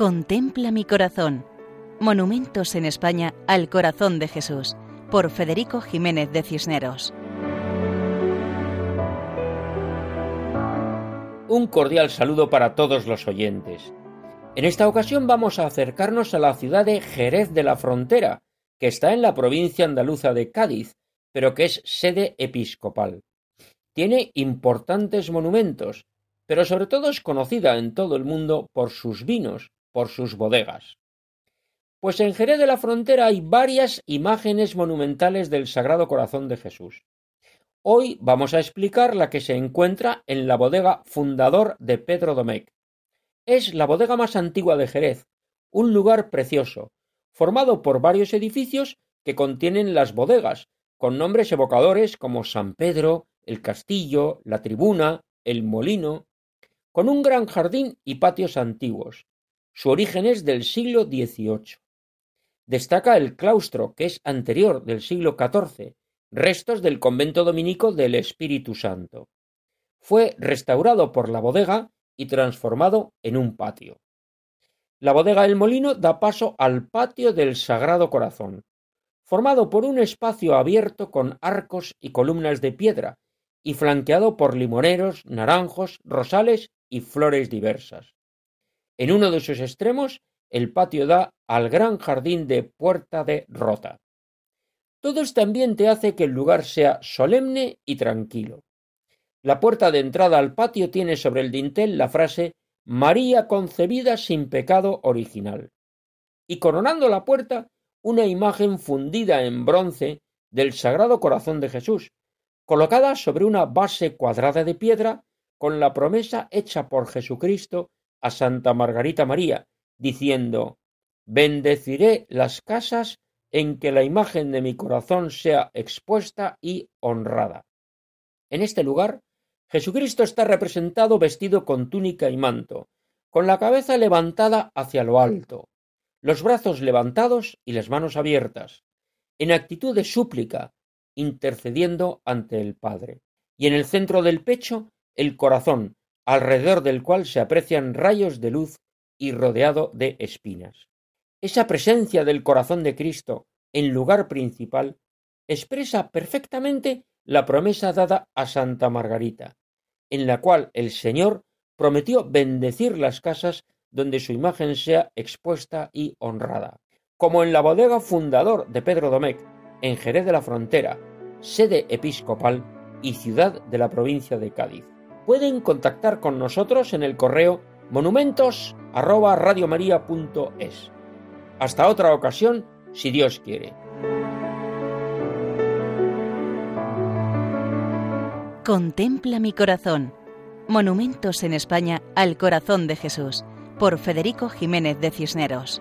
Contempla mi corazón. Monumentos en España al corazón de Jesús, por Federico Jiménez de Cisneros. Un cordial saludo para todos los oyentes. En esta ocasión vamos a acercarnos a la ciudad de Jerez de la Frontera, que está en la provincia andaluza de Cádiz, pero que es sede episcopal. Tiene importantes monumentos, pero sobre todo es conocida en todo el mundo por sus vinos, por sus bodegas. Pues en Jerez de la Frontera hay varias imágenes monumentales del Sagrado Corazón de Jesús. Hoy vamos a explicar la que se encuentra en la bodega fundador de Pedro Domecq. Es la bodega más antigua de Jerez, un lugar precioso, formado por varios edificios que contienen las bodegas, con nombres evocadores como San Pedro, el Castillo, la Tribuna, el Molino, con un gran jardín y patios antiguos, su origen es del siglo XVIII. Destaca el claustro, que es anterior del siglo XIV, restos del convento dominico del Espíritu Santo. Fue restaurado por la bodega y transformado en un patio. La bodega del molino da paso al patio del Sagrado Corazón, formado por un espacio abierto con arcos y columnas de piedra y flanqueado por limoneros, naranjos, rosales y flores diversas. En uno de sus extremos el patio da al gran jardín de Puerta de Rota. Todo este ambiente hace que el lugar sea solemne y tranquilo. La puerta de entrada al patio tiene sobre el dintel la frase María concebida sin pecado original. Y coronando la puerta, una imagen fundida en bronce del Sagrado Corazón de Jesús, colocada sobre una base cuadrada de piedra con la promesa hecha por Jesucristo a Santa Margarita María, diciendo Bendeciré las casas en que la imagen de mi corazón sea expuesta y honrada. En este lugar, Jesucristo está representado vestido con túnica y manto, con la cabeza levantada hacia lo alto, los brazos levantados y las manos abiertas, en actitud de súplica, intercediendo ante el Padre. Y en el centro del pecho, el corazón, alrededor del cual se aprecian rayos de luz y rodeado de espinas. Esa presencia del corazón de Cristo en lugar principal expresa perfectamente la promesa dada a Santa Margarita, en la cual el Señor prometió bendecir las casas donde su imagen sea expuesta y honrada. Como en la bodega fundador de Pedro Domecq, en Jerez de la Frontera, sede episcopal y ciudad de la provincia de Cádiz pueden contactar con nosotros en el correo monumentos@radiomaria.es. Hasta otra ocasión, si Dios quiere. Contempla mi corazón. Monumentos en España al corazón de Jesús, por Federico Jiménez de Cisneros.